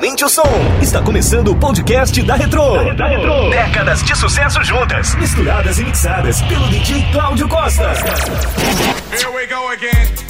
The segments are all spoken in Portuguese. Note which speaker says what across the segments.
Speaker 1: Aumente o som. Está começando o podcast da Retro. Da Retro. Décadas de sucesso juntas, misturadas e mixadas pelo DJ Cláudio Costa.
Speaker 2: Here we go again.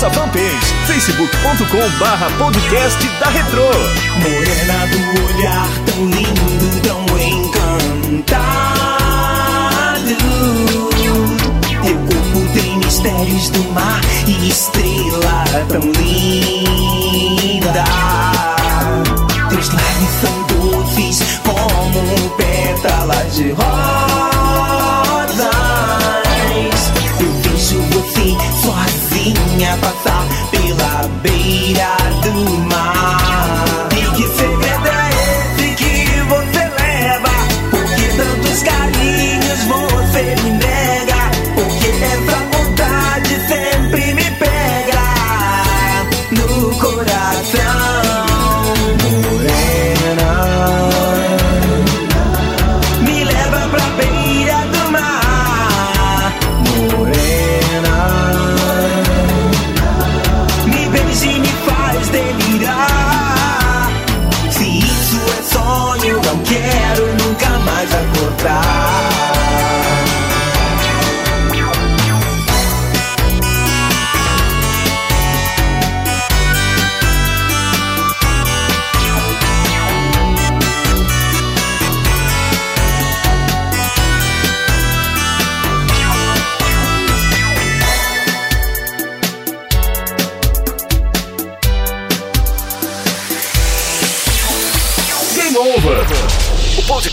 Speaker 1: Nossa fanpage facebook.com barra podcast da Retro.
Speaker 3: Morena do olhar tão lindo, tão encantado. Teu corpo tem mistérios do mar e estrela tão linda. Coração.